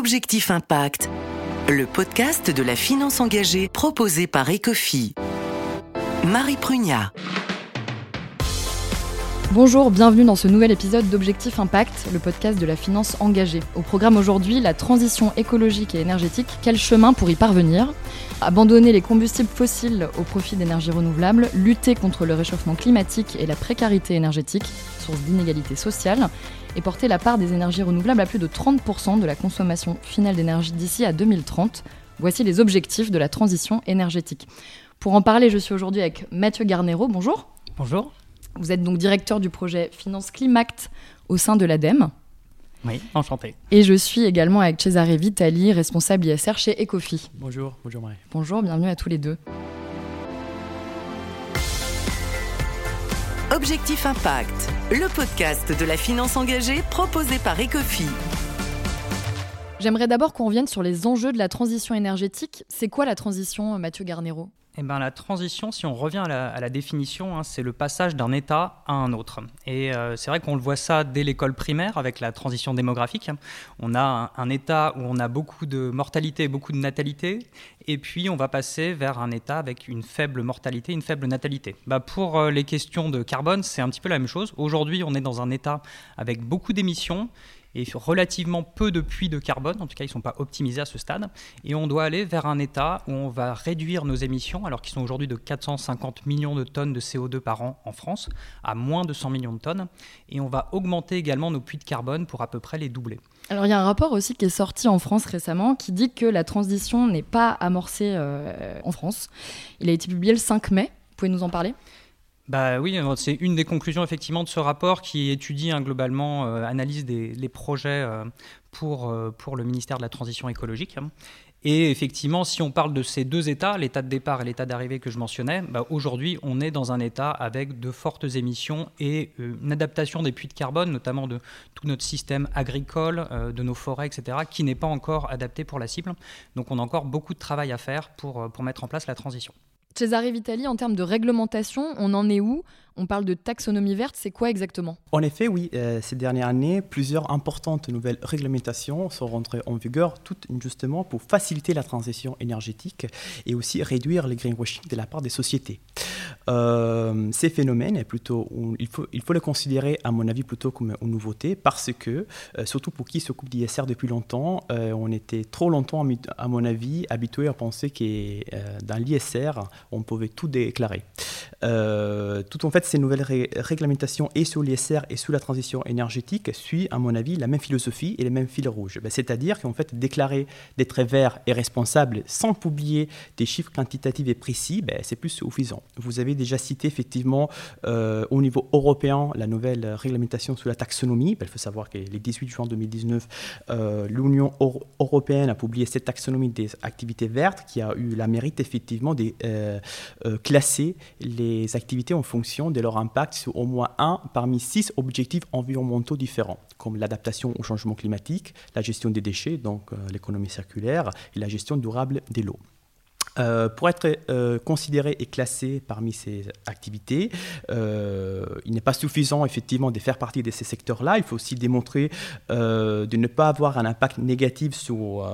Objectif Impact, le podcast de la finance engagée proposé par Ecofi. Marie Prugnat. Bonjour, bienvenue dans ce nouvel épisode d'Objectif Impact, le podcast de la finance engagée. Au programme aujourd'hui, la transition écologique et énergétique, quel chemin pour y parvenir? Abandonner les combustibles fossiles au profit d'énergies renouvelables, lutter contre le réchauffement climatique et la précarité énergétique, source d'inégalités sociales, et porter la part des énergies renouvelables à plus de 30% de la consommation finale d'énergie d'ici à 2030. Voici les objectifs de la transition énergétique. Pour en parler, je suis aujourd'hui avec Mathieu Garnero. Bonjour. Bonjour. Vous êtes donc directeur du projet Finance Climact au sein de l'ADEME. Oui, enchanté. Et je suis également avec Cesare Vitali, responsable ISR chez Ecofi. Bonjour, bonjour Marie. Bonjour, bienvenue à tous les deux. Objectif Impact, le podcast de la finance engagée proposé par Ecofi. J'aimerais d'abord qu'on revienne sur les enjeux de la transition énergétique. C'est quoi la transition, Mathieu Garnero? Eh ben, la transition, si on revient à la, définition, hein, c'est le passage d'un état à un autre. Et euh, c'est vrai qu'on le voit ça dès l'école primaire avec la transition démographique. On a un, état où on a beaucoup de mortalité et beaucoup de natalité, et puis on va passer vers un état avec une faible mortalité, une faible natalité. Bah, pour euh, les questions de carbone, c'est un petit peu la même chose. Aujourd'hui, on est dans un état avec beaucoup d'émissions et relativement peu de puits de carbone, en tout cas ils ne sont pas optimisés à ce stade, et on doit aller vers un état où on va réduire nos émissions, alors qu'ils sont aujourd'hui de 450 millions de tonnes de CO2 par an en France, à moins de 100 millions de tonnes, et on va augmenter également nos puits de carbone pour à peu près les doubler. Alors il y a un rapport aussi qui est sorti en France récemment qui dit que la transition n'est pas amorcée euh, en France. Il a été publié le 5 mai, vous pouvez nous en parler? Bah oui, c'est une des conclusions effectivement de ce rapport qui étudie hein, globalement, euh, analyse des les projets euh, pour, euh, pour le ministère de la Transition écologique. Et effectivement, si on parle de ces deux états, l'état de départ et l'état d'arrivée que je mentionnais, bah aujourd'hui, on est dans un état avec de fortes émissions et une adaptation des puits de carbone, notamment de tout notre système agricole, de nos forêts, etc., qui n'est pas encore adapté pour la cible. Donc on a encore beaucoup de travail à faire pour, pour mettre en place la transition. Cesare Vitali, en termes de réglementation, on en est où? On parle de taxonomie verte, c'est quoi exactement? En effet, oui, euh, ces dernières années, plusieurs importantes nouvelles réglementations sont rentrées en vigueur, toutes justement pour faciliter la transition énergétique et aussi réduire les greenwashing de la part des sociétés. Euh, ces phénomènes, plutôt, il, faut, il faut les considérer, à mon avis, plutôt comme une nouveauté parce que, euh, surtout pour qui s'occupe d'ISR depuis longtemps, on était trop longtemps, à mon avis, habitué à penser que dans l'ISR, on pouvait tout déclarer. tout en fait, ces nouvelles réglementations et sur l'ISR et sur la transition énergétique suivent, à mon avis, la même philosophie et les mêmes fils rouges. Ben, c'est-à-dire qu'en fait, déclarer d'être vert et responsable sans publier des chiffres quantitatifs et précis, ben, c'est plus suffisant. Vous avez déjà cité effectivement euh, au niveau européen la nouvelle réglementation sur la taxonomie. Il faut savoir que le 18 juin 2019, euh, l'Union européenne a publié cette taxonomie des activités vertes qui a eu la mérite effectivement de euh, classer les activités en fonction des leur impact sur au moins un parmi six objectifs environnementaux différents, comme l'adaptation au changement climatique, la gestion des déchets, donc l'économie circulaire, et la gestion durable des lots. Euh, pour être euh, considéré et classé parmi ces activités, il n'est pas suffisant effectivement de faire partie de ces secteurs-là. Il faut aussi démontrer de ne pas avoir un impact négatif sur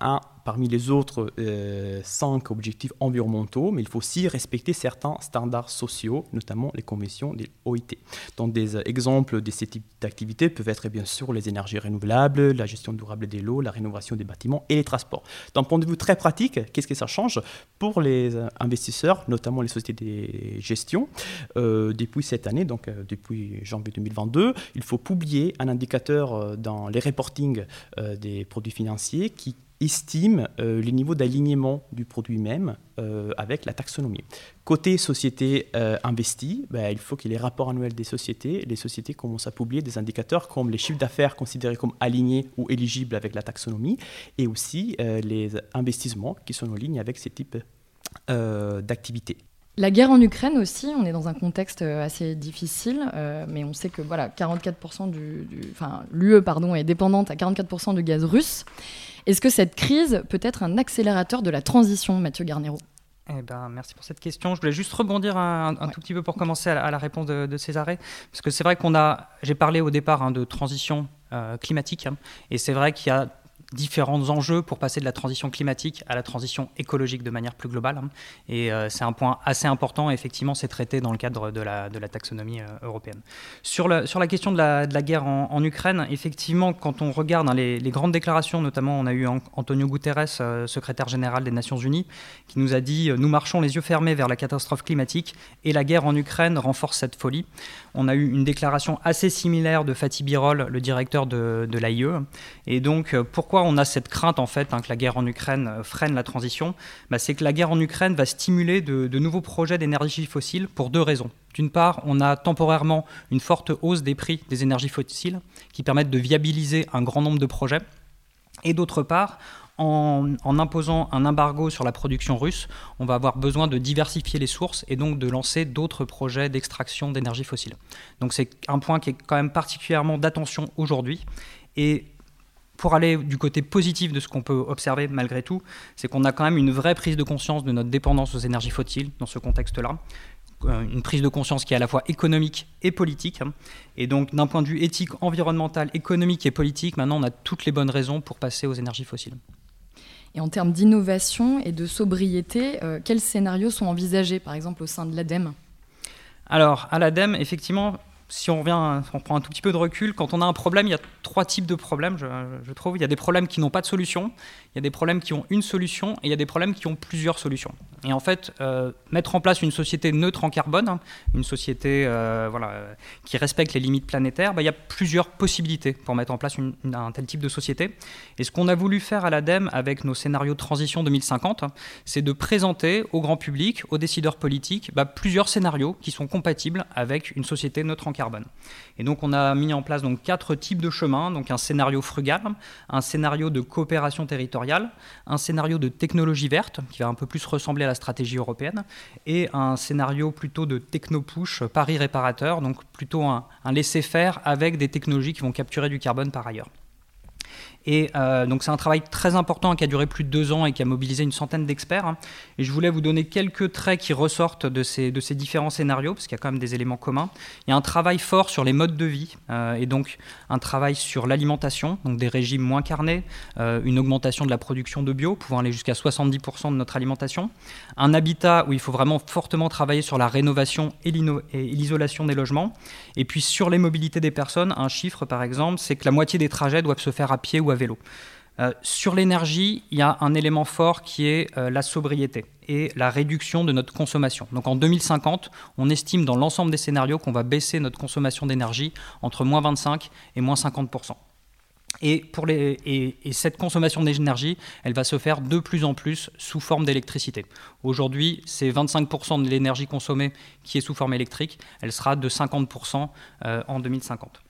un parmi les autres euh, cinq objectifs environnementaux, mais il faut aussi respecter certains standards sociaux, notamment les conventions des OIT. Donc des euh, exemples de ces types d'activités peuvent être bien sûr les énergies renouvelables, la gestion durable des lots, la rénovation des bâtiments et les transports. D'un point de vue très pratique, qu'est-ce que ça change pour les euh, investisseurs, notamment les sociétés de gestion? Depuis cette année, donc depuis janvier 2022, il faut publier un indicateur dans les reportings des produits financiers qui estime euh, les niveaux d'alignement du produit même euh, avec la taxonomie. Côté société euh, investie, ben, il faut ait les rapports annuels des sociétés. Les sociétés commencent à publier des indicateurs comme les chiffres d'affaires considérés comme alignés ou éligibles avec la taxonomie et aussi les investissements qui sont en ligne avec ces types d'activités. La guerre en Ukraine aussi, on est dans un contexte assez difficile, mais on sait que voilà, 44% du, enfin, l'UE pardon est dépendante à 44% de gaz russe. Est-ce que cette crise peut être un accélérateur de la transition, Mathieu Garnero? Eh ben, merci pour cette question. Je voulais juste rebondir un, tout petit peu pour commencer à la, réponse de, de Césaré, parce que c'est vrai qu'on a, j'ai parlé au départ hein, de transition euh, climatique, hein, et c'est vrai qu'il y a différents enjeux pour passer de la transition climatique à la transition écologique de manière plus globale. Hein. Et euh, c'est un point assez important, effectivement, c'est traité dans le cadre de la, de la taxonomie euh, européenne. Sur la, sur la question de la, de la guerre en, Ukraine, effectivement, quand on regarde hein, les, grandes déclarations, notamment on a eu Antonio Guterres, euh, secrétaire général des Nations Unies, qui nous a dit Nous marchons les yeux fermés vers la catastrophe climatique et la guerre en Ukraine renforce cette folie. On a eu une déclaration assez similaire de Fatih Birol, le directeur de, de l'AIE. Et donc, pourquoi on a cette crainte en fait hein, que la guerre en Ukraine euh, freine la transition bah, C'est que la guerre en Ukraine va stimuler de, nouveaux projets d'énergie fossile pour deux raisons. D'une part, on a temporairement une forte hausse des prix des énergies fossiles qui permettent de viabiliser un grand nombre de projets. Et d'autre part, en, imposant un embargo sur la production russe, on va avoir besoin de diversifier les sources et donc de lancer d'autres projets d'extraction d'énergie fossile. Donc c'est un point qui est quand même particulièrement d'attention aujourd'hui. Et pour aller du côté positif de ce qu'on peut observer malgré tout, c'est qu'on a quand même une vraie prise de conscience de notre dépendance aux énergies fossiles dans ce contexte-là. Euh, une prise de conscience qui est à la fois économique et politique. Et donc, d'un point de vue éthique, environnemental, économique et politique, maintenant, on a toutes les bonnes raisons pour passer aux énergies fossiles. Et en termes d'innovation et de sobriété, euh, quels scénarios sont envisagés, par exemple, au sein de l'ADEME Alors, à l'ADEME, effectivement, si on revient, on prend un tout petit peu de recul, quand on a un problème, il y a trois types de problèmes, je, trouve. Il y a des problèmes qui n'ont pas de solution, il y a des problèmes qui ont une solution, et il y a des problèmes qui ont plusieurs solutions. Et en fait, euh, mettre en place une société neutre en carbone, hein, une société euh, voilà, qui respecte les limites planétaires, bah, il y a plusieurs possibilités pour mettre en place un tel type de société. Et ce qu'on a voulu faire à l'ADEME avec nos scénarios de transition 2050, c'est de présenter au grand public, aux décideurs politiques, bah, plusieurs scénarios qui sont compatibles avec une société neutre en carbone. Et donc, on a mis en place donc, quatre types de chemins. Donc, un scénario frugal, un scénario de coopération territoriale, un scénario de technologie verte, qui va un peu plus ressembler à la stratégie européenne, et un scénario plutôt de techno-push, pari réparateur, donc plutôt un, un laisser-faire avec des technologies qui vont capturer du carbone par ailleurs. Et euh, donc c'est un travail très important qui a duré plus de deux ans et qui a mobilisé une centaine d'experts. Hein. Et je voulais vous donner quelques traits qui ressortent de ces, de ces différents scénarios, parce qu'il y a quand même des éléments communs. Il y a un travail fort sur les modes de vie, euh, et donc un travail sur l'alimentation, donc des régimes moins carnés, euh, une augmentation de la production de bio, pouvant aller jusqu'à 70% de notre alimentation, un habitat où il faut vraiment fortement travailler sur la rénovation et l'isolation des logements, et puis sur les mobilités des personnes, un chiffre par exemple, c'est que la moitié des trajets doivent se faire à pied ou à Euh, sur l'énergie, il y a un élément fort qui est euh, la sobriété et la réduction de notre consommation. Donc en 2050, on estime dans l'ensemble des scénarios qu'on va baisser notre consommation d'énergie entre moins 25 et moins 50 et, pour cette consommation d'énergie, elle va se faire de plus en plus sous forme d'électricité. Aujourd'hui, c'est 25% de l'énergie consommée qui est sous forme électrique. Elle sera de 50% euh, en 2050.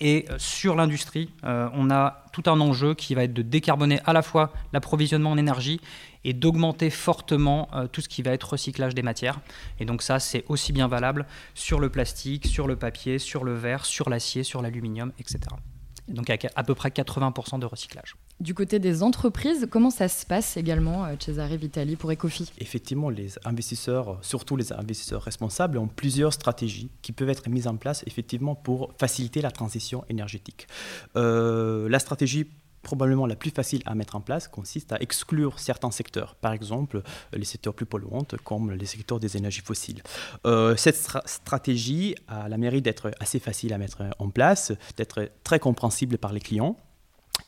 Et euh, sur l'industrie, euh, on a tout un enjeu qui va être de décarboner à la fois l'approvisionnement en énergie et d'augmenter fortement euh, tout ce qui va être recyclage des matières. Et donc ça, c'est aussi bien valable sur le plastique, sur le papier, sur le verre, sur l'acier, sur l'aluminium, etc. donc à peu près 80% de recyclage. Du côté des entreprises, comment ça se passe également, euh, Cesare Vitali, pour Ecofi? Effectivement, les investisseurs, surtout les investisseurs responsables, ont plusieurs stratégies qui peuvent être mises en place effectivement pour faciliter la transition énergétique. Euh, la stratégie probablement la plus facile à mettre en place consiste à exclure certains secteurs, par exemple les secteurs plus polluants comme les secteurs des énergies fossiles. Euh, cette stratégie a la mérite d'être assez facile à mettre en place, d'être très compréhensible par les clients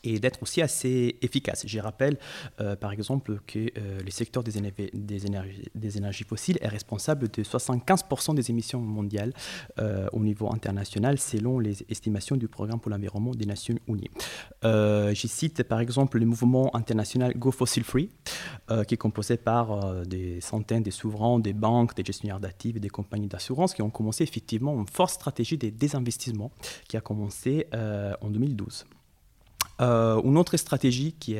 et d'être aussi assez efficace. Je rappelle euh, par exemple que euh, le secteur des, des, énergies, des, fossiles est responsable de 75% des émissions mondiales euh, au niveau international selon les estimations du Programme pour l'environnement des Nations Unies. je cite par exemple le mouvement international Go Fossil Free qui est composé par des centaines de souverains, des banques, des gestionnaires d'actifs et des compagnies d'assurance qui ont commencé effectivement une forte stratégie de désinvestissement qui a commencé en 2012. Euh, une autre stratégie qui,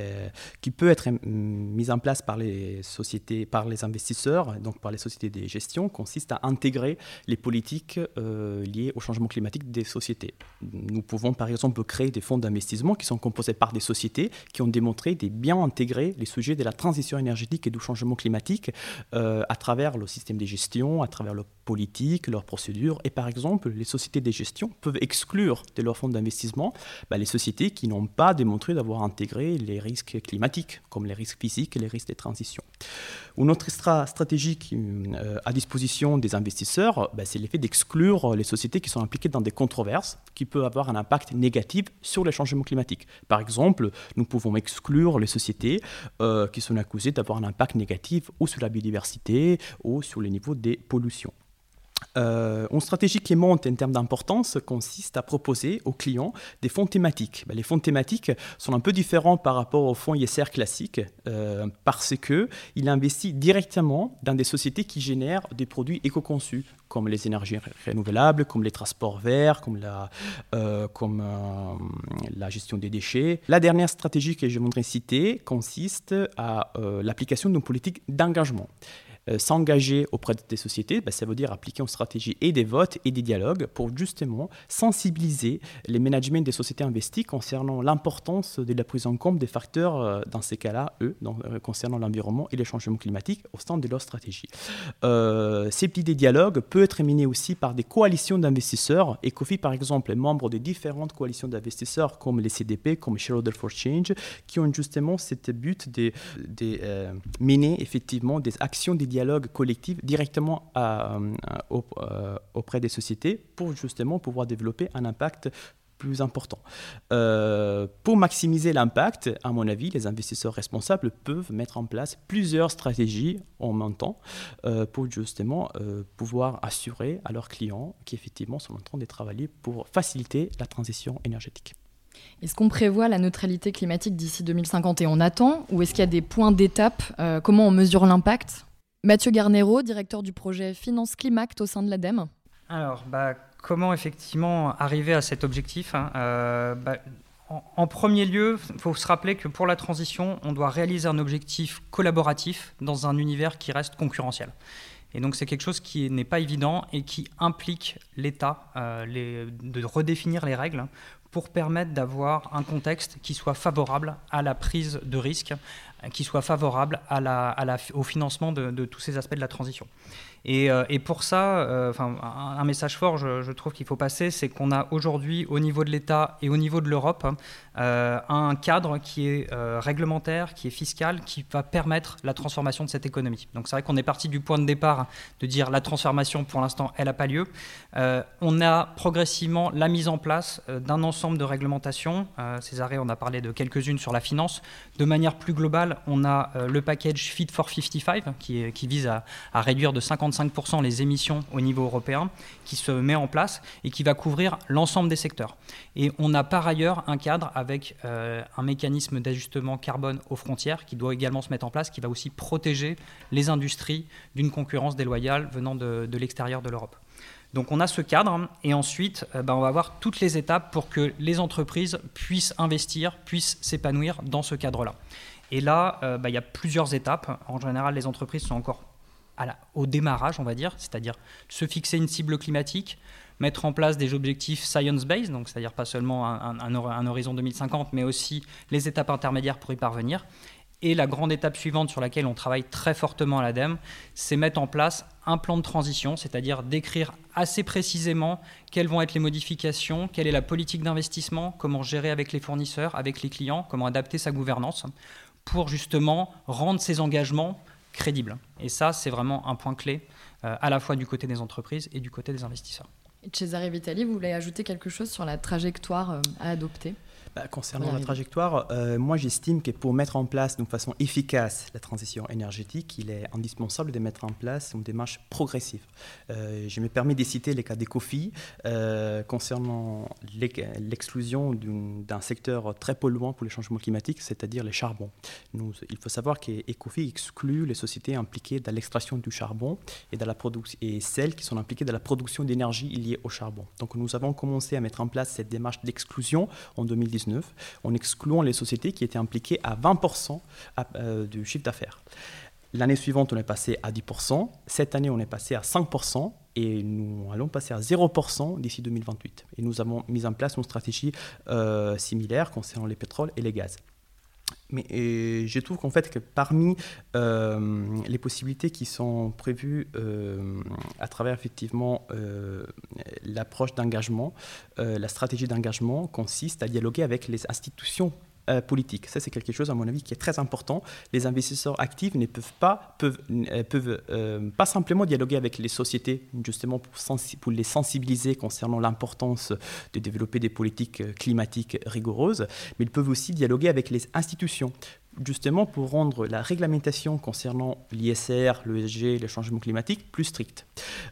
peut être mise en place par les sociétés, par les investisseurs, donc par les sociétés de gestion, consiste à intégrer les politiques euh, liées au changement climatique des sociétés. Nous pouvons par exemple créer des fonds d'investissement qui sont composés par des sociétés qui ont démontré de bien intégrer les sujets de la transition énergétique et du changement climatique euh, à travers le système de gestion, à travers le politique, leurs procédures. Et par exemple, les sociétés de gestion peuvent exclure de leurs fonds d'investissement bah, les sociétés qui n'ont pas démontré d'avoir intégré les risques climatiques, comme les risques physiques et les risques de transition. Une autre stratégie euh, à disposition des investisseurs, ben, c'est l'effet d'exclure les sociétés qui sont impliquées dans des controverses qui peuvent avoir un impact négatif sur les changements climatiques. Par exemple, nous pouvons exclure les sociétés euh, qui sont accusées d'avoir un impact négatif ou sur la biodiversité ou sur les niveaux des pollutions. Euh, une stratégie qui monte en termes d'importance consiste à proposer aux clients des fonds thématiques. Ben, les fonds thématiques sont un peu différents par rapport aux fonds ISR classiques euh, parce qu'ils investissent directement dans des sociétés qui génèrent des produits éco-conçus comme les énergies renouvelables, comme les transports verts, comme la, euh, comme, la gestion des déchets. La dernière stratégie que je voudrais citer consiste à l'application d'une politique d'engagement. Euh, s'engager auprès des sociétés, bah, ça veut dire appliquer une stratégie et des votes et des dialogues pour justement sensibiliser les managements des sociétés investies concernant l'importance de la prise en compte des facteurs, euh, dans ces cas-là, eux, euh, concernant l'environnement et les changements climatiques au sein de leur stratégie. ces petits dialogues peuvent être menés aussi par des coalitions d'investisseurs. Ecofi, par exemple, est membre de différentes coalitions d'investisseurs comme les CDP, comme Shareholder for Change, qui ont justement cette but de, de mener effectivement des actions, des dialogues dialogue collectif directement euh, euh, auprès des sociétés pour justement pouvoir développer un impact plus important. Euh, pour maximiser l'impact, à mon avis, les investisseurs responsables peuvent mettre en place plusieurs stratégies en même temps pour justement pouvoir assurer à leurs clients qui effectivement sont en train de travailler pour faciliter la transition énergétique. Est-ce qu'on prévoit la neutralité climatique d'ici 2050 et on attend Ou est-ce qu'il y a des points d'étape Comment on mesure l'impact? Mathieu Garnero, directeur du projet Finance Climact au sein de l'ADEME. Alors, bah, comment effectivement arriver à cet objectif hein euh, bah, en, premier lieu, il faut se rappeler que pour la transition, on doit réaliser un objectif collaboratif dans un univers qui reste concurrentiel. Et donc c'est quelque chose qui n'est pas évident et qui implique l'État euh, de redéfinir les règles pour permettre d'avoir un contexte qui soit favorable à la prise de risque, qui soit favorable au financement de, tous ces aspects de la transition. Euh, et, pour ça, euh, un, message fort, je, trouve qu'il faut passer, c'est qu'on a aujourd'hui, au niveau de l'État et au niveau de l'Europe, euh, un cadre qui est réglementaire, qui est fiscal, qui va permettre la transformation de cette économie. Donc c'est vrai qu'on est parti du point de départ de dire la transformation, pour l'instant, elle n'a pas lieu. on a progressivement la mise en place d'un ensemble de réglementations. Césaré, on a parlé de quelques-unes sur la finance. De manière plus globale, on a le package Fit for 55 qui, qui vise à, à réduire de 50 55% les émissions au niveau européen qui se met en place et qui va couvrir l'ensemble des secteurs. Et on a par ailleurs un cadre avec euh, un mécanisme d'ajustement carbone aux frontières qui doit également se mettre en place, qui va aussi protéger les industries d'une concurrence déloyale venant de, l'extérieur de l'Europe. Donc on a ce cadre et ensuite euh, ben, on va avoir toutes les étapes pour que les entreprises puissent investir, puissent s'épanouir dans ce cadre-là. Et là, euh, ben, il y a plusieurs étapes. En général, les entreprises sont encore au démarrage, on va dire, c'est-à-dire se fixer une cible climatique, mettre en place des objectifs science-based, donc c'est-à-dire pas seulement un, horizon 2050, mais aussi les étapes intermédiaires pour y parvenir. Et la grande étape suivante sur laquelle on travaille très fortement à l'ADEME, c'est mettre en place un plan de transition, c'est-à-dire décrire assez précisément quelles vont être les modifications, quelle est la politique d'investissement, comment gérer avec les fournisseurs, avec les clients, comment adapter sa gouvernance pour justement rendre ces engagements crédible. Et ça, c'est vraiment un point clé, euh, à la fois du côté des entreprises et du côté des investisseurs. Cesare Vitali, vous voulez ajouter quelque chose sur la trajectoire euh, à adopter? Bah, concernant la trajectoire, euh, moi j'estime que pour mettre en place d'une façon efficace la transition énergétique, il est indispensable de mettre en place une démarche progressive. Euh, je me permets de citer les cas d'Ecofi euh, concernant l'exclusion d'un secteur très polluant pour les changements climatiques, c'est-à-dire les charbons. Nous, il faut savoir qu'Ecofi exclut les sociétés impliquées dans l'extraction du charbon et, dans la et celles qui sont impliquées dans la production d'énergie liée au charbon. Donc nous avons commencé à mettre en place cette démarche d'exclusion en 2019 en excluant les sociétés qui étaient impliquées à 20% euh, du chiffre d'affaires. L'année suivante, on est passé à 10%. Cette année, on est passé à 5%. Et nous allons passer à 0% d'ici 2028. Et nous avons mis en place une stratégie euh, similaire concernant les pétroles et les gaz. Mais je trouve qu'en fait, que parmi les possibilités qui sont prévues à travers effectivement l'approche d'engagement, la stratégie d'engagement consiste à dialoguer avec les institutions euh, politique. Ça, c'est quelque chose, à mon avis, qui est très important. Les investisseurs actifs ne peuvent pas, peuvent, euh, peuvent euh, pas simplement dialoguer avec les sociétés, justement pour, pour les sensibiliser concernant l'importance de développer des politiques climatiques rigoureuses, mais ils peuvent aussi dialoguer avec les institutions justement pour rendre la réglementation concernant l'ISR, l'ESG, le changement climatique plus stricte.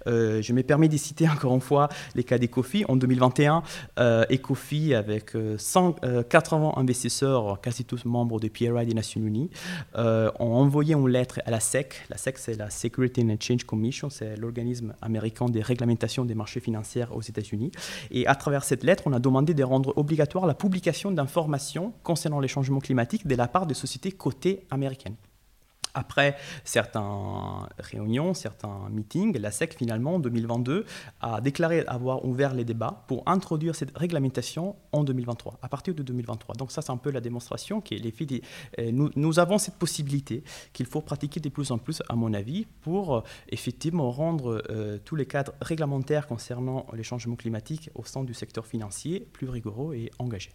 Euh, je me permets de citer encore une fois les cas d'Ecofi. En 2021, euh, Ecofi, avec 180 euh, investisseurs, quasi tous membres de PRI des Nations Unies, ont envoyé une lettre à la SEC. La SEC, c'est la Security and Exchange Commission, c'est l'organisme américain des réglementations des marchés financiers aux États-Unis. Et à travers cette lettre, on a demandé de rendre obligatoire la publication d'informations concernant les changements climatiques de la part des sociétés côté américaine. Après certaines réunions, certains meetings, la SEC finalement en 2022 a déclaré avoir ouvert les débats pour introduire cette réglementation en 2023, à partir de 2023. Donc ça c'est un peu la démonstration que les filles, euh, nous, nous, avons cette possibilité qu'il faut pratiquer de plus en plus à mon avis pour euh, effectivement rendre euh, tous les cadres réglementaires concernant les changements climatiques au sein du secteur financier plus rigoureux et engagés.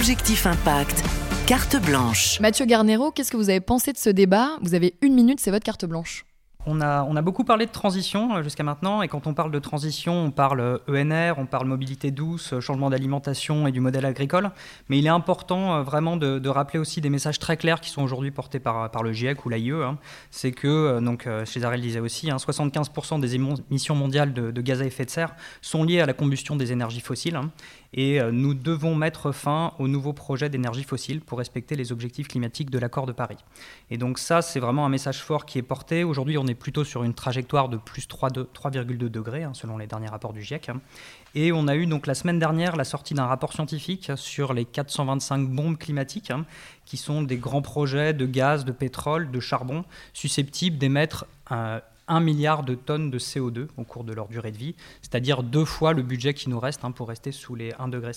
Objectif Impact, carte blanche. Mathieu Garnero, qu'est-ce que vous avez pensé de ce débat? Vous avez une minute, c'est votre carte blanche. On a, on a, beaucoup parlé de transition euh, jusqu'à maintenant, et quand on parle de transition, on parle ENR, on parle mobilité douce, euh, changement d'alimentation et du modèle agricole. Mais il est important euh, vraiment de, rappeler aussi des messages très clairs qui sont aujourd'hui portés par, par le GIEC ou l'AIE. Hein. C'est que, donc, chez Arel disait aussi, 75% hein, des émissions mondiales de, de, gaz à effet de serre sont liées à la combustion des énergies fossiles. Hein et euh, nous devons mettre fin aux nouveaux projets d'énergie fossile pour respecter les objectifs climatiques de l'accord de Paris. Et donc ça, c'est vraiment un message fort qui est porté. Aujourd'hui, on est plutôt sur une trajectoire de plus 3,2 degrés, hein, selon les derniers rapports du GIEC. Et on a eu donc la semaine dernière la sortie d'un rapport scientifique sur les 425 bombes climatiques, hein, qui sont des grands projets de gaz, de pétrole, de charbon, susceptibles d'émettre un 1 milliard de tonnes de CO2 au cours de leur durée de vie, c'est-à-dire deux fois le budget qui nous reste hein, pour rester sous les 1,5 degré.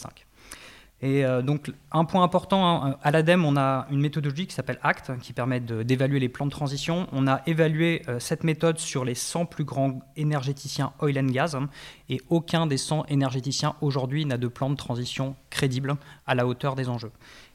Et euh, donc, un point important, hein, à l'ADEME, on a une méthodologie qui s'appelle ACT, qui permet d'évaluer les plans de transition. On a évalué euh, cette méthode sur les 100 plus grands énergéticiens oil and gas, hein, et aucun des 100 énergéticiens aujourd'hui n'a de plan de transition crédible à la hauteur des enjeux.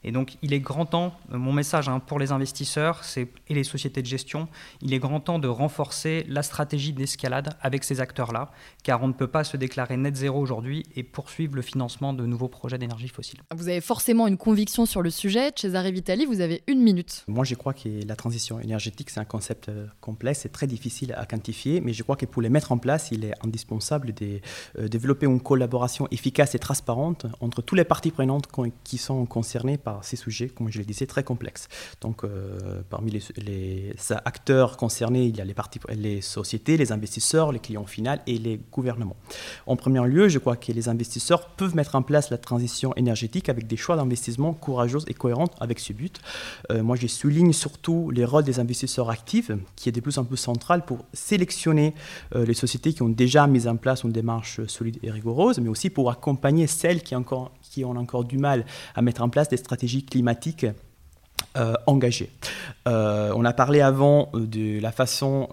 Et donc, il est grand temps, euh, mon message hein, pour les investisseurs et les sociétés de gestion, il est grand temps de renforcer la stratégie d'escalade avec ces acteurs-là, car on ne peut pas se déclarer net zéro aujourd'hui et poursuivre le financement de nouveaux projets d'énergie fossile. Vous avez forcément une conviction sur le sujet. Cesare Vitali, vous avez une minute. Moi, je crois que la transition énergétique, c'est un concept euh, complexe et très difficile à quantifier, mais je crois que pour les mettre en place, il est indispensable de euh, développer une collaboration efficace et transparente entre toutes les parties prenantes qui sont concernées par ces sujets, comme je le disais, très complexes. Donc, euh, parmi les, acteurs concernés, il y a les, parties, les sociétés, les investisseurs, les clients finaux et les gouvernements. En premier lieu, je crois que les investisseurs peuvent mettre en place la transition énergétique avec des choix d'investissement courageux et cohérents avec ce but. Euh, moi, je souligne surtout les rôles des investisseurs actifs, qui est de plus en plus central pour sélectionner euh, les sociétés qui ont déjà mis en place une démarche solide et rigoureuse, mais aussi pour accompagner celles qui, encore, qui ont encore du mal à mettre en place des stratégies climatiques euh, engagées. Euh, on a parlé avant euh, de la façon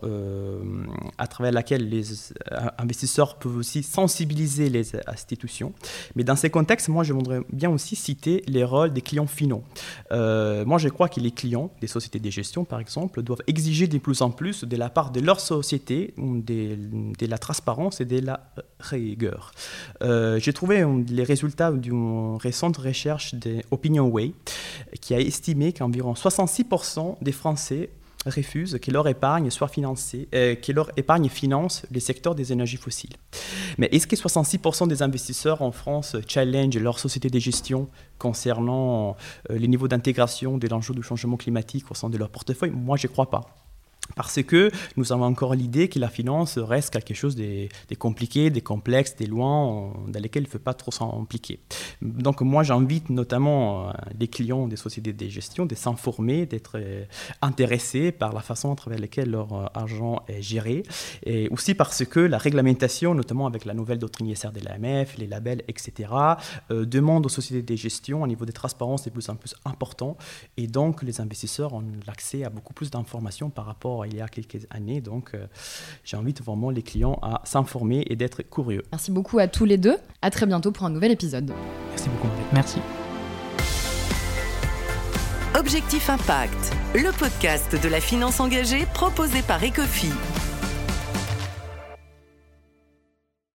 à travers laquelle les investisseurs peuvent aussi sensibiliser les institutions. Mais dans ces contextes, moi, je voudrais bien aussi citer les rôles des clients finaux. moi, je crois que les clients des sociétés de gestion, par exemple, doivent exiger de plus en plus de la part de leur société de, de la transparence et de la rigueur. J'ai trouvé les résultats d'une récente recherche d'Opinion Way qui a estimé qu'environ 66% des Français refusent que leur épargne soit financée, euh, que leur épargne finance les secteurs des énergies fossiles. Mais est-ce que 66% des investisseurs en France challenge leur société de gestion concernant euh, les niveaux d'intégration de l'enjeu du changement climatique au sein de leur portefeuille? Moi, je ne crois pas. Parce que nous avons encore l'idée que la finance reste quelque chose de, compliqué, de complexe, de loin, dans lesquels il ne faut pas trop s'impliquer. Donc moi j'invite notamment euh, les clients des sociétés de gestion de s'informer, d'être euh, intéressés par la façon à travers laquelle leur euh, argent est géré, et aussi parce que la réglementation, notamment avec la nouvelle doctrine ISR de l'AMF, les labels, etc., demande aux sociétés de gestion un niveau de transparence de plus en plus important, et donc les investisseurs ont l'accès à beaucoup plus d'informations par rapport il y a quelques années. Donc, euh, j'invite vraiment les clients à s'informer et d'être curieux. Merci beaucoup à tous les deux. À très bientôt pour un nouvel épisode. Merci beaucoup. Merci. Objectif Impact, le podcast de la finance engagée proposé par Ecofi.